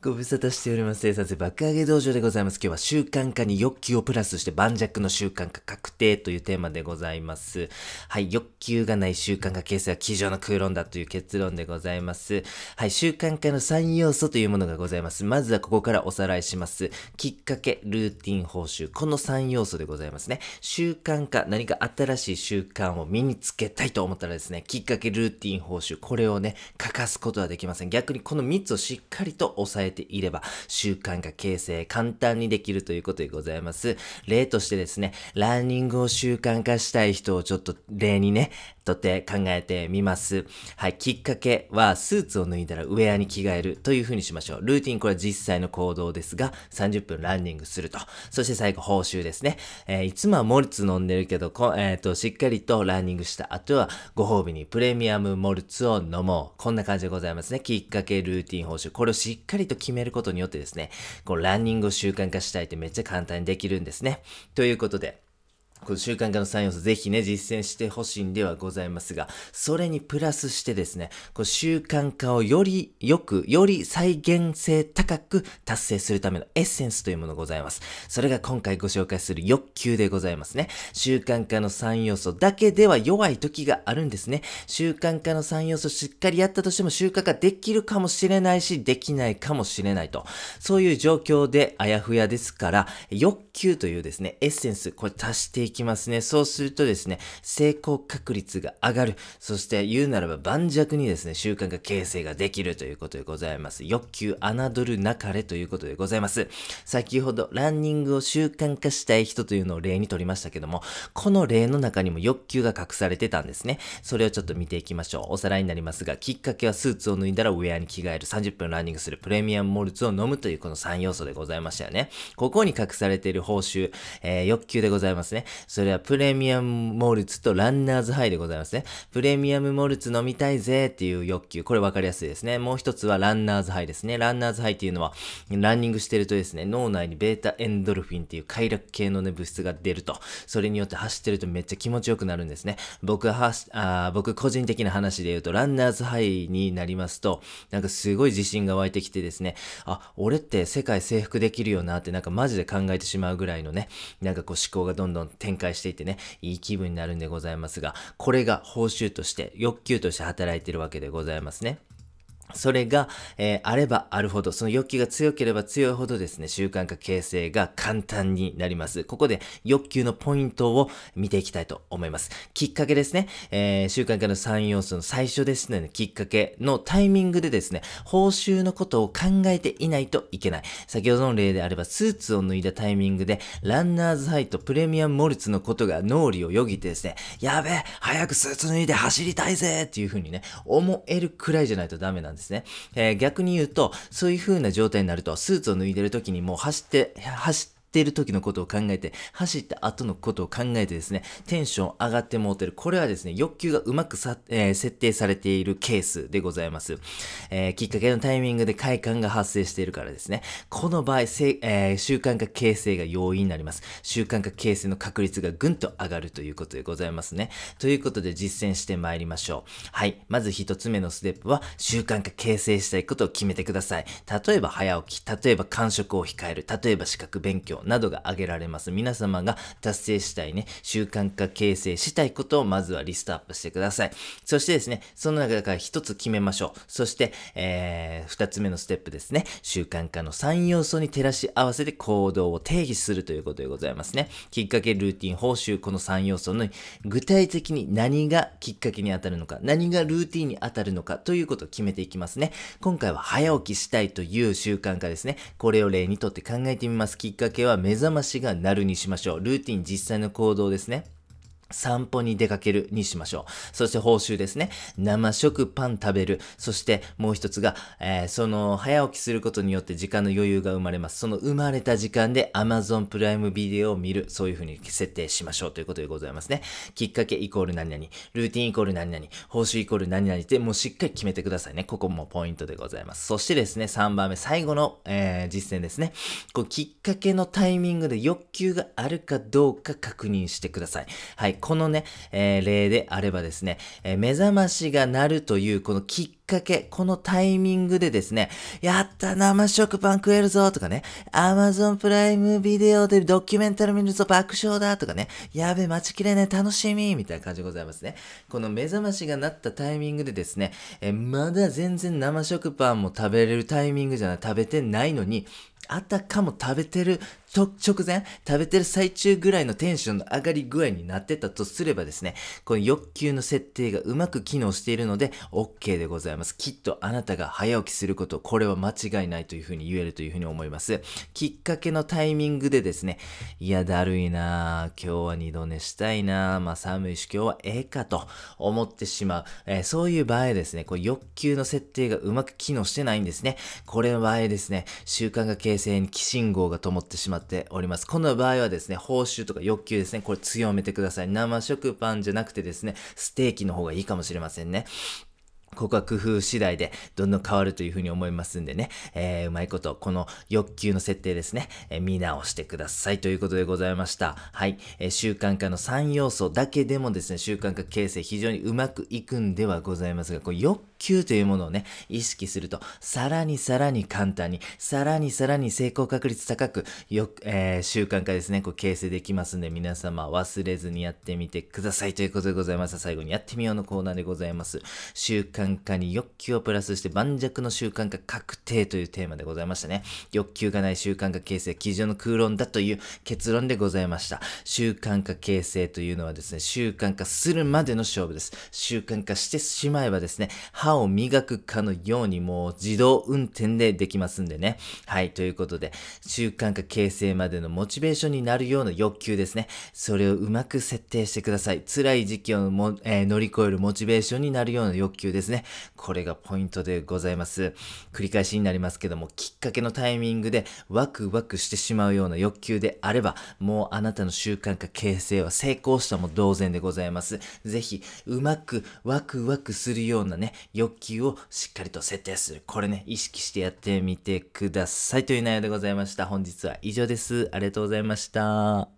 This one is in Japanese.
ご無沙汰しております。生産性爆上げ道場でございます。今日は習慣化に欲求をプラスして盤石の習慣化確定というテーマでございます。はい、欲求がない習慣化形成は机上の空論だという結論でございます。はい、習慣化の3要素というものがございます。まずはここからおさらいします。きっかけ、ルーティン、報酬。この3要素でございますね。習慣化、何か新しい習慣を身につけたいと思ったらですね、きっかけ、ルーティン、報酬。これをね、欠かすことはできません。逆にこの3つをしっかりと抑ええていれば、習慣化形成簡単にできるということでございます。例としてですね、ランニングを習慣化したい人をちょっと例にね、とって考えてみます。はい、きっかけは、スーツを脱いだらウェアに着替えるという風にしましょう。ルーティン、これは実際の行動ですが、30分ランニングすると。そして最後、報酬ですね。えー、いつもはモルツ飲んでるけど、こえっ、ー、と、しっかりとランニングした後は、ご褒美にプレミアムモルツを飲もう。こんな感じでございますね。きっかけ、ルーティン、報酬。これをしっかりと決めることによってですね、こうランニングを習慣化したいってめっちゃ簡単にできるんですね。ということで、この習慣化の3要素ぜひね、実践してほしいんではございますが、それにプラスしてですね、こう習慣化をよりよく、より再現性高く達成するためのエッセンスというものございます。それが今回ご紹介する欲求でございますね。習慣化の3要素だけでは弱い時があるんですね。習慣化の3要素しっかりやったとしても習慣化できるかもしれないし、できないかもしれないと。そういう状況であやふやですから、欲求というですね、エッセンス、これ足していいきますね。そうするとですね、成功確率が上がる。そして言うならば盤石にですね、習慣化形成ができるということでございます。欲求侮るなかれということでございます。先ほどランニングを習慣化したい人というのを例にとりましたけども、この例の中にも欲求が隠されてたんですね。それをちょっと見ていきましょう。おさらいになりますが、きっかけはスーツを脱いだらウェアに着替える、30分ランニングする、プレミアムモルツを飲むというこの3要素でございましたよね。ここに隠されている報酬、えー、欲求でございますね。それはプレミアムモルツとランナーズハイでございますね。プレミアムモルツ飲みたいぜっていう欲求。これ分かりやすいですね。もう一つはランナーズハイですね。ランナーズハイっていうのは、ランニングしてるとですね、脳内にベータエンドルフィンっていう快楽系のね、物質が出ると。それによって走ってるとめっちゃ気持ちよくなるんですね。僕はあ僕個人的な話で言うと、ランナーズハイになりますと、なんかすごい自信が湧いてきてですね、あ、俺って世界征服できるよなってなんかマジで考えてしまうぐらいのね、なんかこう思考がどんどん展展開していてね、いい気分になるんでございますが、これが報酬として、欲求として働いてるわけでございますね。それが、えー、あればあるほど、その欲求が強ければ強いほどですね、習慣化形成が簡単になります。ここで欲求のポイントを見ていきたいと思います。きっかけですね、えー、習慣化の3要素の最初ですね、きっかけのタイミングでですね、報酬のことを考えていないといけない。先ほどの例であれば、スーツを脱いだタイミングで、ランナーズハイとプレミアムモルツのことが脳裏をよぎってですね、やべえ、早くスーツ脱いで走りたいぜっていう風にね、思えるくらいじゃないとダメなんです。ですね。えー、逆に言うと、そういう風な状態になると、スーツを脱いでる時にもう走って、走って、っている時のことを考えて、走った後のことを考えてですね、テンション上がってもうてる。これはですね、欲求がうまくさ、えー、設定されているケースでございます。えー、きっかけのタイミングで快感が発生しているからですね。この場合、せえー、習慣化形成が容易になります。習慣化形成の確率がぐんと上がるということでございますね。ということで実践してまいりましょう。はい。まず一つ目のステップは、習慣化形成したいことを決めてください。例えば早起き、例えば間食を控える、例えば資格勉強、などが挙げられます。皆様が達成したいね、習慣化形成したいことをまずはリストアップしてください。そしてですね、その中から一つ決めましょう。そして、えー、二つ目のステップですね、習慣化の3要素に照らし合わせて行動を定義するということでございますね。きっかけ、ルーティン、報酬、この3要素の具体的に何がきっかけに当たるのか、何がルーティンに当たるのかということを決めていきますね。今回は早起きしたいという習慣化ですね。これを例にとって考えてみます。きっかけはは目覚ましが鳴るにしましょう。ルーティン実際の行動ですね。散歩に出かけるにしましょう。そして報酬ですね。生食パン食べる。そしてもう一つが、えー、その早起きすることによって時間の余裕が生まれます。その生まれた時間で Amazon プライムビデオを見る。そういう風に設定しましょうということでございますね。きっかけイコール何々。ルーティンイコール何々。報酬イコール何々ってもうしっかり決めてくださいね。ここもポイントでございます。そしてですね、3番目、最後の、えー、実践ですね。こうきっかけのタイミングで欲求があるかどうか確認してください。はい。このね、えー、例であればですね、えー、目覚ましが鳴るというこのきっかけ、このタイミングでですね、やった生食パン食えるぞとかね、Amazon プライムビデオでドキュメンタル見るぞ爆笑だとかね、やべ、待ちきれね楽しみみたいな感じでございますね。この目覚ましが鳴ったタイミングでですね、えまだ全然生食パンも食べれるタイミングじゃない、食べてないのに、あたかも食べてる直前、食べてる最中ぐらいのテンションの上がり具合になってたとすればですね、この欲求の設定がうまく機能しているので OK でございます。きっとあなたが早起きすること、これは間違いないというふうに言えるというふうに思います。きっかけのタイミングでですね、いや、だるいなぁ今日は二度寝したいなぁまあ寒いし今日はええかと思ってしまう。えー、そういう場合ですね、こう欲求の設定がうまく機能してないんですね。これの場合ですね、習慣が形成に起信号が灯ってしまうっております。この場合はですね、報酬とか欲求ですね、これ強めてください。生食パンじゃなくてですね、ステーキの方がいいかもしれませんね。ここは工夫次第でどんどん変わるというふうに思いますんでね、えー、うまいこと、この欲求の設定ですね、えー、見直してくださいということでございました。はい。えー、習慣化の3要素だけでもですね、習慣化形成非常にうまくいくんではございますが、こう欲求というものをね、意識すると、さらにさらに簡単に、さらにさらに成功確率高く、よく、えー、習慣化ですね、こう形成できますんで、皆様忘れずにやってみてくださいということでございます。最後にやってみようのコーナーでございます。習慣化に欲求をプラスして盤石の習慣化確定というテーマでございましたね。欲求がない習慣化形成、基準の空論だという結論でございました。習慣化形成というのはですね、習慣化するまでの勝負です。習慣化してしまえばですね、歯を磨くかのようにもう自動運転でできますんでね。はい、ということで、習慣化形成までのモチベーションになるような欲求ですね。それをうまく設定してください。辛い時期をも、えー、乗り越えるモチベーションになるような欲求ですですね。これがポイントでございます。繰り返しになりますけども、きっかけのタイミングでワクワクしてしまうような欲求であれば、もうあなたの習慣化形成は成功したも同然でございます。ぜひ、うまくワクワクするようなね、欲求をしっかりと設定する。これね、意識してやってみてくださいという内容でございました。本日は以上です。ありがとうございました。